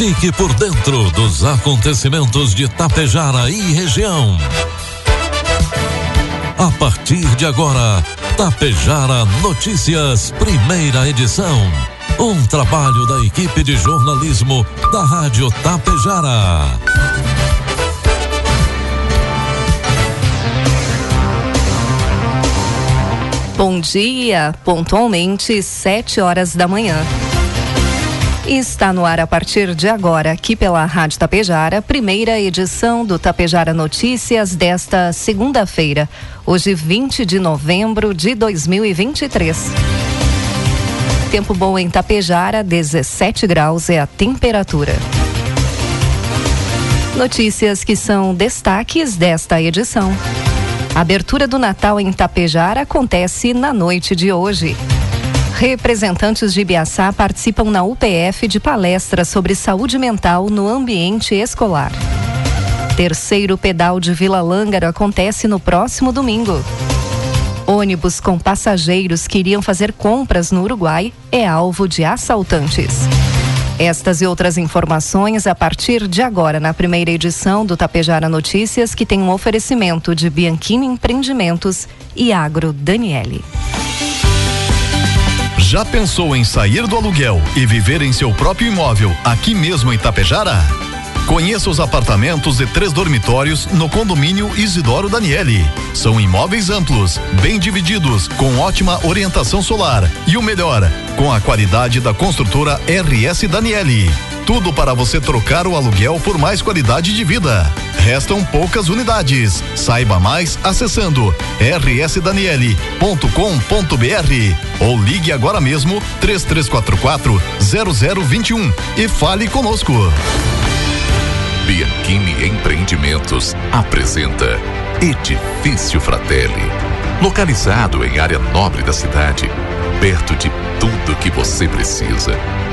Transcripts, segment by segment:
Fique por dentro dos acontecimentos de Tapejara e região. A partir de agora, Tapejara Notícias, primeira edição. Um trabalho da equipe de jornalismo da Rádio Tapejara. Bom dia, pontualmente sete horas da manhã. Está no ar a partir de agora, aqui pela Rádio Tapejara, primeira edição do Tapejara Notícias desta segunda-feira, hoje 20 de novembro de 2023. Tempo bom em Tapejara, 17 graus é a temperatura. Notícias que são destaques desta edição. A abertura do Natal em Tapejara acontece na noite de hoje. Representantes de Ibiaçá participam na UPF de palestra sobre saúde mental no ambiente escolar. Terceiro pedal de Vila Lângaro acontece no próximo domingo. Ônibus com passageiros que iriam fazer compras no Uruguai é alvo de assaltantes. Estas e outras informações a partir de agora na primeira edição do Tapejara Notícias, que tem um oferecimento de Bianchini Empreendimentos e Agro Daniele. Já pensou em sair do aluguel e viver em seu próprio imóvel aqui mesmo em Tapejara? Conheça os apartamentos de três dormitórios no condomínio Isidoro Daniele. São imóveis amplos, bem divididos, com ótima orientação solar e o melhor, com a qualidade da construtora RS Daniele. Tudo para você trocar o aluguel por mais qualidade de vida. Restam poucas unidades. Saiba mais acessando rsdaniele.com.br ou ligue agora mesmo 3344 0021 e fale conosco. Bianchini Empreendimentos apresenta Edifício Fratelli. Localizado em área nobre da cidade, perto de tudo que você precisa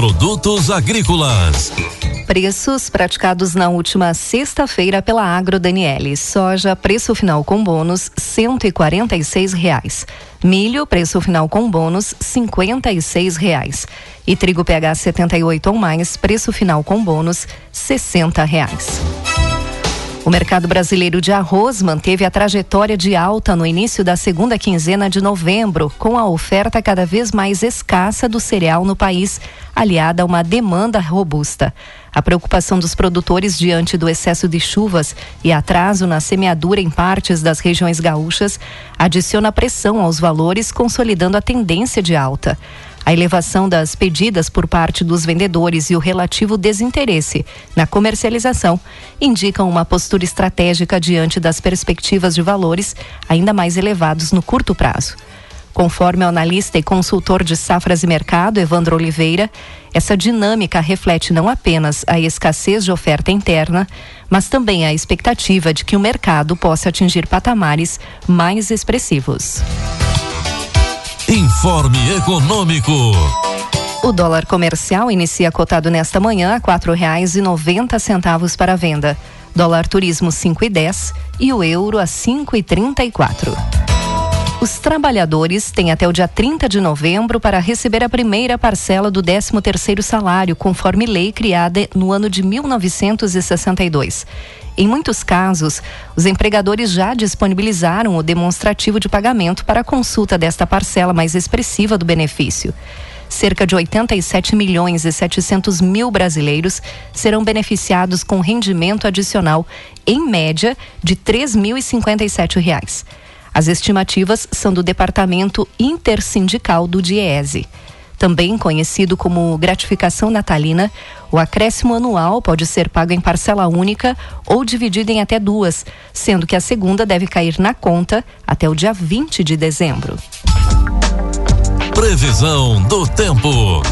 Produtos agrícolas. Preços praticados na última sexta-feira pela Agro Daniele. Soja, preço final com bônus, cento e quarenta e seis reais. Milho, preço final com bônus, cinquenta e seis reais. E trigo PH 78 ou mais, preço final com bônus, sessenta reais. O mercado brasileiro de arroz manteve a trajetória de alta no início da segunda quinzena de novembro, com a oferta cada vez mais escassa do cereal no país, aliada a uma demanda robusta. A preocupação dos produtores diante do excesso de chuvas e atraso na semeadura em partes das regiões gaúchas adiciona pressão aos valores, consolidando a tendência de alta. A elevação das pedidas por parte dos vendedores e o relativo desinteresse na comercialização indicam uma postura estratégica diante das perspectivas de valores ainda mais elevados no curto prazo. Conforme o analista e consultor de safras e mercado, Evandro Oliveira, essa dinâmica reflete não apenas a escassez de oferta interna, mas também a expectativa de que o mercado possa atingir patamares mais expressivos. Informe Econômico. O dólar comercial inicia cotado nesta manhã a quatro reais e noventa centavos para venda. Dólar turismo cinco e dez e o euro a cinco e trinta e quatro. Os trabalhadores têm até o dia 30 de novembro para receber a primeira parcela do 13º salário, conforme lei criada no ano de 1962. Em muitos casos, os empregadores já disponibilizaram o demonstrativo de pagamento para a consulta desta parcela mais expressiva do benefício. Cerca de 87 milhões e 700 mil brasileiros serão beneficiados com rendimento adicional, em média, de R$ 3.057. As estimativas são do Departamento Intersindical do DIESE. Também conhecido como gratificação natalina, o acréscimo anual pode ser pago em parcela única ou dividido em até duas, sendo que a segunda deve cair na conta até o dia 20 de dezembro. Previsão do tempo.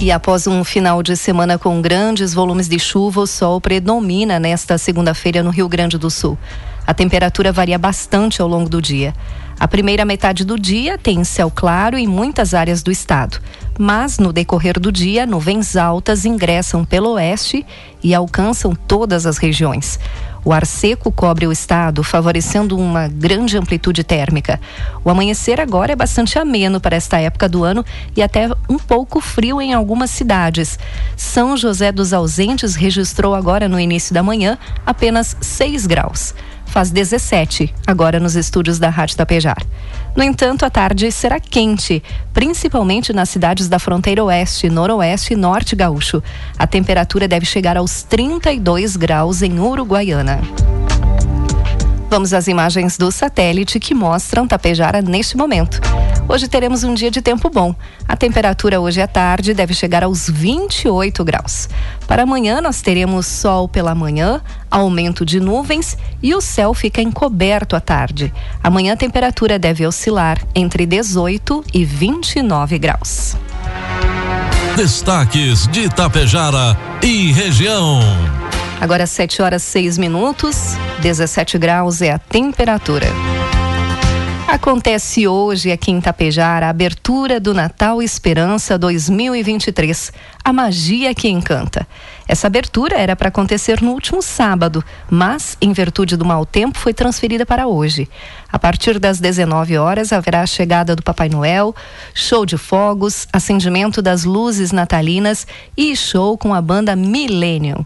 E após um final de semana com grandes volumes de chuva, o sol predomina nesta segunda-feira no Rio Grande do Sul. A temperatura varia bastante ao longo do dia. A primeira metade do dia tem céu claro em muitas áreas do estado, mas no decorrer do dia, nuvens altas ingressam pelo oeste e alcançam todas as regiões. O ar seco cobre o estado, favorecendo uma grande amplitude térmica. O amanhecer agora é bastante ameno para esta época do ano e até um pouco frio em algumas cidades. São José dos Ausentes registrou agora no início da manhã apenas 6 graus faz 17, agora nos estúdios da Rádio Tapejar. No entanto, a tarde será quente, principalmente nas cidades da fronteira oeste, noroeste e norte gaúcho. A temperatura deve chegar aos 32 graus em Uruguaiana. Vamos às imagens do satélite que mostram Tapejara neste momento. Hoje teremos um dia de tempo bom. A temperatura hoje à tarde deve chegar aos 28 graus. Para amanhã nós teremos sol pela manhã, aumento de nuvens e o céu fica encoberto à tarde. Amanhã a temperatura deve oscilar entre 18 e 29 graus. Destaques de Tapejara e região. Agora 7 horas 6 minutos, 17 graus é a temperatura. Acontece hoje aqui em Tapejara a abertura do Natal Esperança 2023, a magia que encanta. Essa abertura era para acontecer no último sábado, mas, em virtude do mau tempo, foi transferida para hoje. A partir das 19 horas haverá a chegada do Papai Noel, show de fogos, acendimento das luzes natalinas e show com a banda Millennium.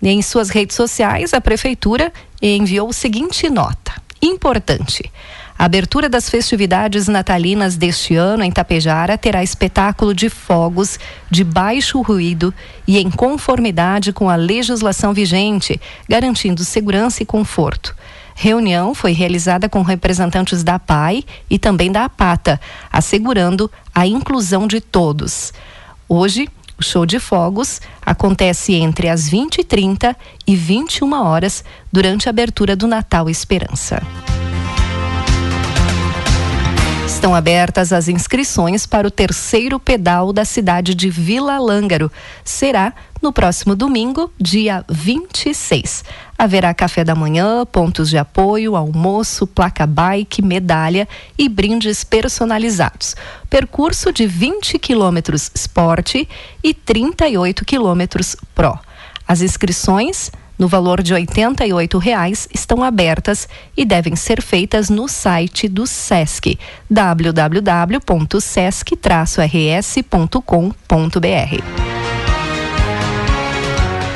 Em suas redes sociais, a Prefeitura enviou o seguinte nota: importante. A abertura das festividades natalinas deste ano em Tapejara terá espetáculo de fogos de baixo ruído e em conformidade com a legislação vigente, garantindo segurança e conforto. Reunião foi realizada com representantes da PAI e também da APATA, assegurando a inclusão de todos. Hoje, o show de fogos acontece entre as 20h30 e 21 horas durante a abertura do Natal Esperança. Estão abertas as inscrições para o terceiro pedal da cidade de Vila Lângaro. Será no próximo domingo, dia 26. Haverá café da manhã, pontos de apoio, almoço, placa bike, medalha e brindes personalizados. Percurso de 20 quilômetros esporte e 38 quilômetros pro. As inscrições no valor de R$ 88,00 estão abertas e devem ser feitas no site do SESC, www.sesc-rs.com.br.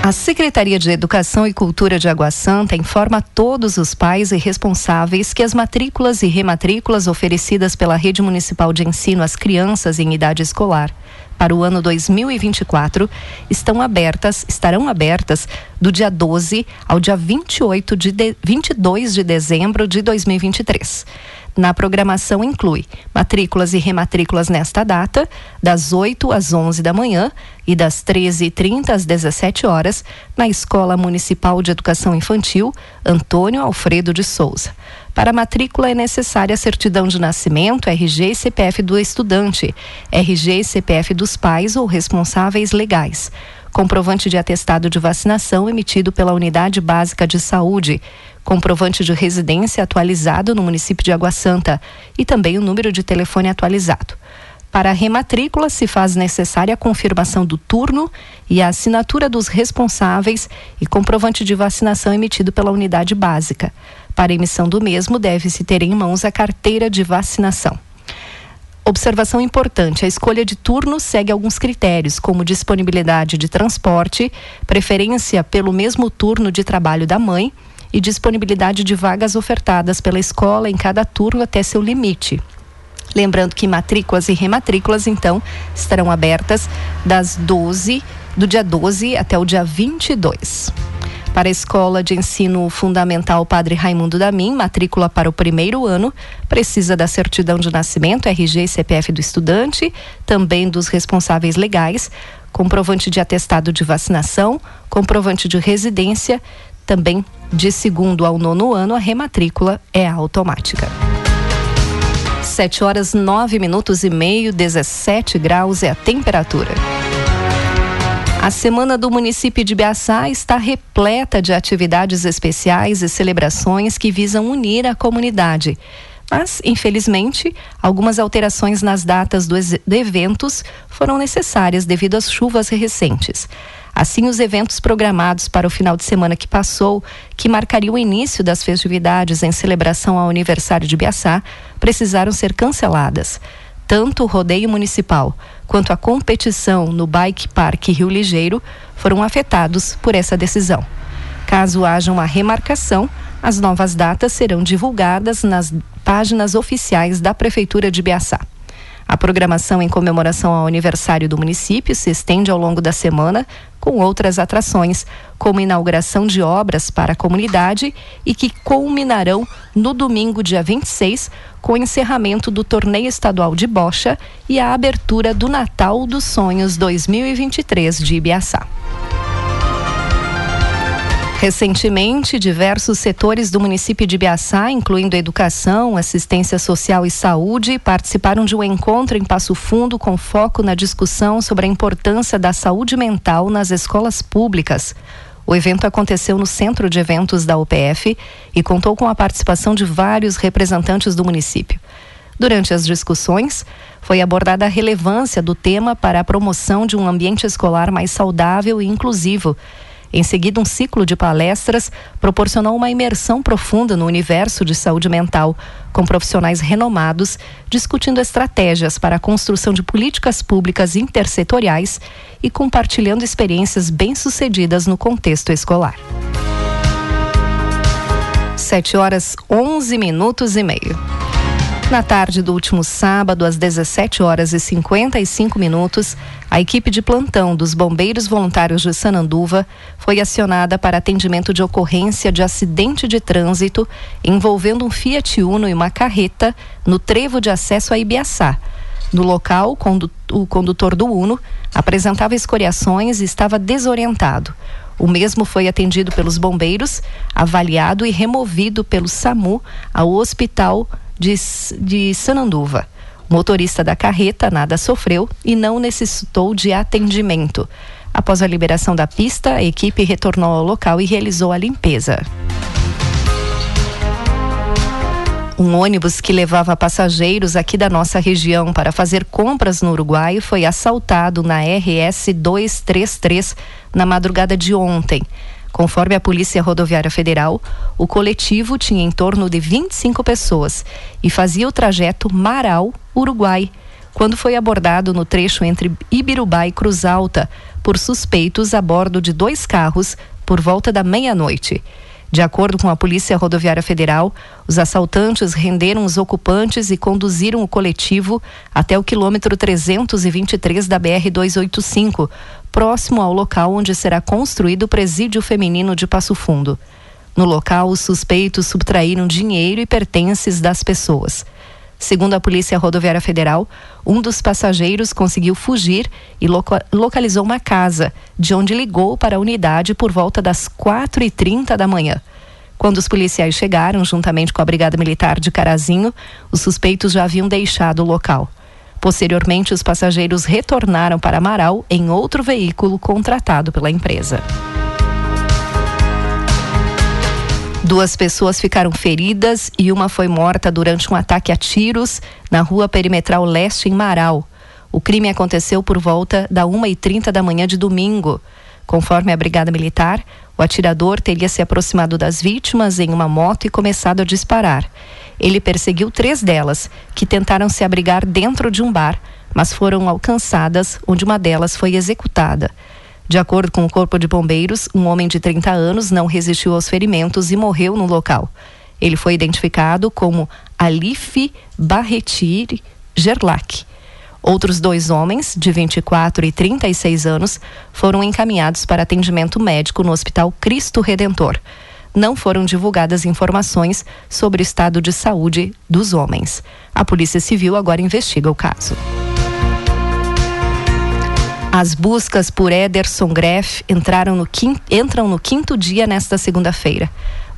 A Secretaria de Educação e Cultura de Água Santa informa todos os pais e responsáveis que as matrículas e rematrículas oferecidas pela Rede Municipal de Ensino às crianças em idade escolar para o ano 2024 estão abertas, estarão abertas do dia 12 ao dia 28 de, de 22 de dezembro de 2023. Na programação inclui matrículas e rematrículas nesta data, das 8 às 11 da manhã e das 13h30 às 17 horas, na Escola Municipal de Educação Infantil Antônio Alfredo de Souza. Para matrícula é necessária a certidão de nascimento, RG e CPF do estudante, RG e CPF dos pais ou responsáveis legais, comprovante de atestado de vacinação emitido pela Unidade Básica de Saúde, comprovante de residência atualizado no município de Água Santa e também o número de telefone atualizado. Para a rematrícula, se faz necessária a confirmação do turno e a assinatura dos responsáveis e comprovante de vacinação emitido pela unidade básica. Para emissão do mesmo, deve-se ter em mãos a carteira de vacinação. Observação importante: a escolha de turno segue alguns critérios, como disponibilidade de transporte, preferência pelo mesmo turno de trabalho da mãe e disponibilidade de vagas ofertadas pela escola em cada turno até seu limite. Lembrando que matrículas e rematrículas, então, estarão abertas das 12, do dia 12 até o dia 22. Para a Escola de Ensino Fundamental Padre Raimundo Damin, matrícula para o primeiro ano, precisa da certidão de nascimento, RG e CPF do estudante, também dos responsáveis legais, comprovante de atestado de vacinação, comprovante de residência, também de segundo ao nono ano, a rematrícula é automática. 7 horas 9 minutos e meio, 17 graus é a temperatura. A semana do município de Biaçá está repleta de atividades especiais e celebrações que visam unir a comunidade. Mas, infelizmente, algumas alterações nas datas dos eventos foram necessárias devido às chuvas recentes. Assim, os eventos programados para o final de semana que passou, que marcaria o início das festividades em celebração ao aniversário de Biaçá, precisaram ser canceladas. Tanto o rodeio municipal quanto a competição no Bike Park Rio Ligeiro foram afetados por essa decisão. Caso haja uma remarcação, as novas datas serão divulgadas nas páginas oficiais da Prefeitura de Biaçá. A programação em comemoração ao aniversário do município se estende ao longo da semana, com outras atrações, como inauguração de obras para a comunidade e que culminarão no domingo, dia 26, com o encerramento do torneio estadual de bocha e a abertura do Natal dos Sonhos 2023 de Ibiaçá. Recentemente, diversos setores do município de Biaçá, incluindo educação, assistência social e saúde, participaram de um encontro em Passo Fundo com foco na discussão sobre a importância da saúde mental nas escolas públicas. O evento aconteceu no centro de eventos da UPF e contou com a participação de vários representantes do município. Durante as discussões, foi abordada a relevância do tema para a promoção de um ambiente escolar mais saudável e inclusivo em seguida, um ciclo de palestras proporcionou uma imersão profunda no universo de saúde mental, com profissionais renomados discutindo estratégias para a construção de políticas públicas intersetoriais e compartilhando experiências bem-sucedidas no contexto escolar. 7 horas 11 minutos e meio. Na tarde do último sábado, às 17 horas e 55 minutos, a equipe de plantão dos Bombeiros Voluntários de Sananduva foi acionada para atendimento de ocorrência de acidente de trânsito envolvendo um Fiat Uno e uma carreta no trevo de acesso a Ibiaçá. No local, o condutor do Uno apresentava escoriações e estava desorientado. O mesmo foi atendido pelos bombeiros, avaliado e removido pelo SAMU ao hospital de, de Sananduva. O motorista da carreta nada sofreu e não necessitou de atendimento. Após a liberação da pista, a equipe retornou ao local e realizou a limpeza. Um ônibus que levava passageiros aqui da nossa região para fazer compras no Uruguai foi assaltado na RS 233 na madrugada de ontem. Conforme a Polícia Rodoviária Federal, o coletivo tinha em torno de 25 pessoas e fazia o trajeto Marau-Uruguai, quando foi abordado no trecho entre Ibirubá e Cruz Alta por suspeitos a bordo de dois carros por volta da meia-noite. De acordo com a Polícia Rodoviária Federal, os assaltantes renderam os ocupantes e conduziram o coletivo até o quilômetro 323 da BR-285, próximo ao local onde será construído o presídio feminino de Passo Fundo. No local, os suspeitos subtraíram dinheiro e pertences das pessoas. Segundo a Polícia Rodoviária Federal, um dos passageiros conseguiu fugir e loca localizou uma casa, de onde ligou para a unidade por volta das 4h30 da manhã. Quando os policiais chegaram, juntamente com a Brigada Militar de Carazinho, os suspeitos já haviam deixado o local. Posteriormente, os passageiros retornaram para Amaral em outro veículo contratado pela empresa. Duas pessoas ficaram feridas e uma foi morta durante um ataque a tiros na rua perimetral leste em Marau. O crime aconteceu por volta da 1h30 da manhã de domingo. Conforme a Brigada Militar, o atirador teria se aproximado das vítimas em uma moto e começado a disparar. Ele perseguiu três delas, que tentaram se abrigar dentro de um bar, mas foram alcançadas, onde uma delas foi executada. De acordo com o Corpo de Bombeiros, um homem de 30 anos não resistiu aos ferimentos e morreu no local. Ele foi identificado como Alif Barretir Gerlach. Outros dois homens, de 24 e 36 anos, foram encaminhados para atendimento médico no Hospital Cristo Redentor. Não foram divulgadas informações sobre o estado de saúde dos homens. A Polícia Civil agora investiga o caso. As buscas por Ederson Greff entraram no quinto, entram no quinto dia nesta segunda-feira.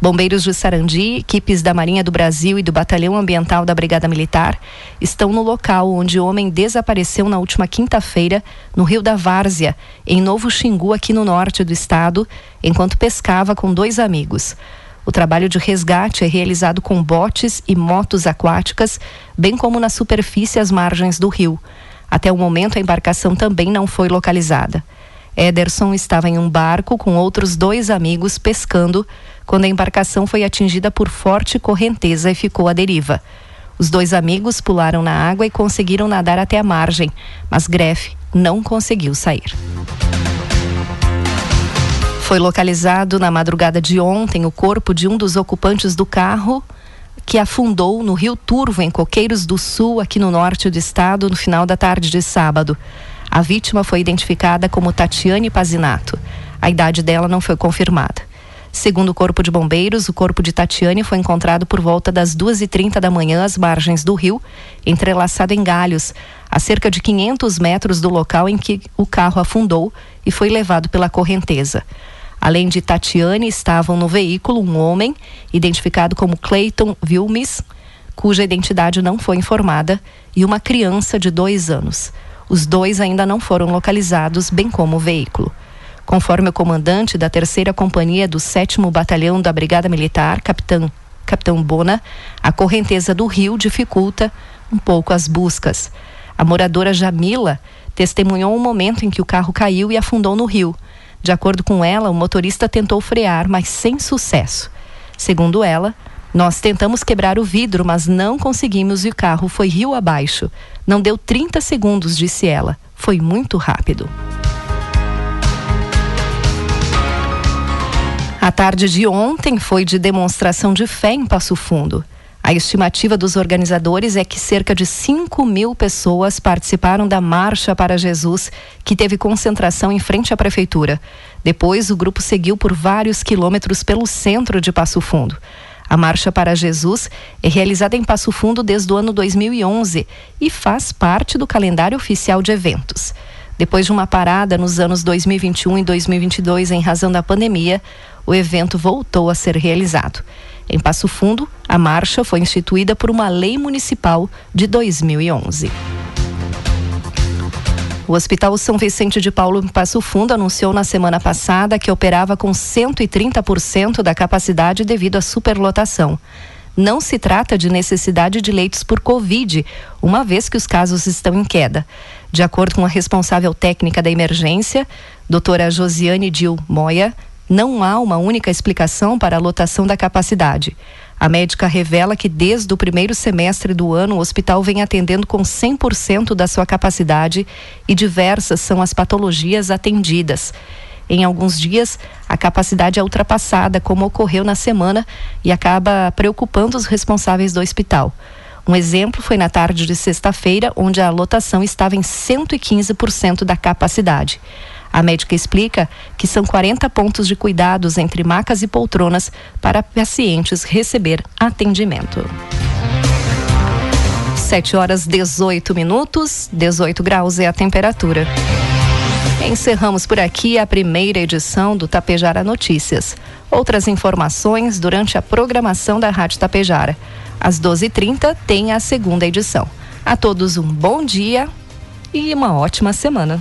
Bombeiros de Sarandi, equipes da Marinha do Brasil e do Batalhão Ambiental da Brigada Militar estão no local onde o homem desapareceu na última quinta-feira no Rio da Várzea, em Novo Xingu, aqui no norte do estado, enquanto pescava com dois amigos. O trabalho de resgate é realizado com botes e motos aquáticas, bem como na superfície às margens do rio. Até o momento, a embarcação também não foi localizada. Ederson estava em um barco com outros dois amigos pescando quando a embarcação foi atingida por forte correnteza e ficou à deriva. Os dois amigos pularam na água e conseguiram nadar até a margem, mas Greff não conseguiu sair. Foi localizado na madrugada de ontem o corpo de um dos ocupantes do carro que afundou no Rio Turvo, em Coqueiros do Sul, aqui no norte do estado, no final da tarde de sábado. A vítima foi identificada como Tatiane Pazinato. A idade dela não foi confirmada. Segundo o Corpo de Bombeiros, o corpo de Tatiane foi encontrado por volta das 2h30 da manhã às margens do rio, entrelaçado em galhos, a cerca de 500 metros do local em que o carro afundou e foi levado pela correnteza. Além de Tatiane, estavam no veículo um homem, identificado como Clayton Vilmes, cuja identidade não foi informada, e uma criança de dois anos. Os dois ainda não foram localizados, bem como o veículo. Conforme o comandante da terceira companhia do 7 Batalhão da Brigada Militar, capitão, capitão Bona, a correnteza do rio dificulta um pouco as buscas. A moradora Jamila testemunhou um momento em que o carro caiu e afundou no rio. De acordo com ela, o motorista tentou frear, mas sem sucesso. Segundo ela, nós tentamos quebrar o vidro, mas não conseguimos e o carro foi rio abaixo. Não deu 30 segundos, disse ela. Foi muito rápido. A tarde de ontem foi de demonstração de fé em Passo Fundo. A estimativa dos organizadores é que cerca de 5 mil pessoas participaram da Marcha para Jesus, que teve concentração em frente à prefeitura. Depois, o grupo seguiu por vários quilômetros pelo centro de Passo Fundo. A Marcha para Jesus é realizada em Passo Fundo desde o ano 2011 e faz parte do calendário oficial de eventos. Depois de uma parada nos anos 2021 e 2022 em razão da pandemia, o evento voltou a ser realizado. Em Passo Fundo, a marcha foi instituída por uma lei municipal de 2011. O Hospital São Vicente de Paulo em Passo Fundo anunciou na semana passada que operava com 130% da capacidade devido à superlotação. Não se trata de necessidade de leitos por Covid, uma vez que os casos estão em queda. De acordo com a responsável técnica da emergência, doutora Josiane Dil Moya, não há uma única explicação para a lotação da capacidade. A médica revela que desde o primeiro semestre do ano o hospital vem atendendo com 100% da sua capacidade e diversas são as patologias atendidas. Em alguns dias, a capacidade é ultrapassada, como ocorreu na semana, e acaba preocupando os responsáveis do hospital. Um exemplo foi na tarde de sexta-feira, onde a lotação estava em 115% da capacidade. A médica explica que são 40 pontos de cuidados entre macas e poltronas para pacientes receber atendimento. 7 horas 18 minutos, 18 graus é a temperatura. Encerramos por aqui a primeira edição do Tapejara Notícias. Outras informações durante a programação da Rádio Tapejara. Às 12h30 tem a segunda edição. A todos um bom dia e uma ótima semana.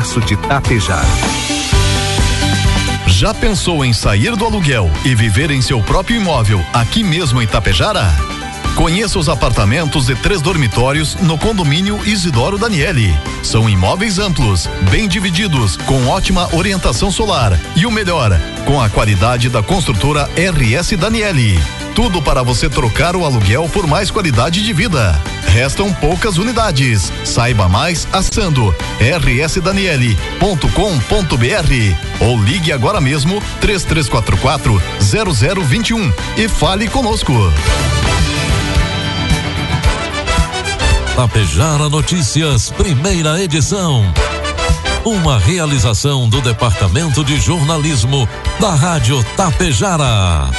de Tapejar. Já pensou em sair do aluguel e viver em seu próprio imóvel aqui mesmo em Tapejara? Conheça os apartamentos de três dormitórios no condomínio Isidoro Daniele. São imóveis amplos, bem divididos, com ótima orientação solar e o melhor, com a qualidade da construtora RS Daniele. Tudo para você trocar o aluguel por mais qualidade de vida. Restam poucas unidades. Saiba mais acessando rsdaniele.com.br ou ligue agora mesmo 3344 0021 e fale conosco. Tapejara Notícias, primeira edição. Uma realização do Departamento de Jornalismo da Rádio Tapejara.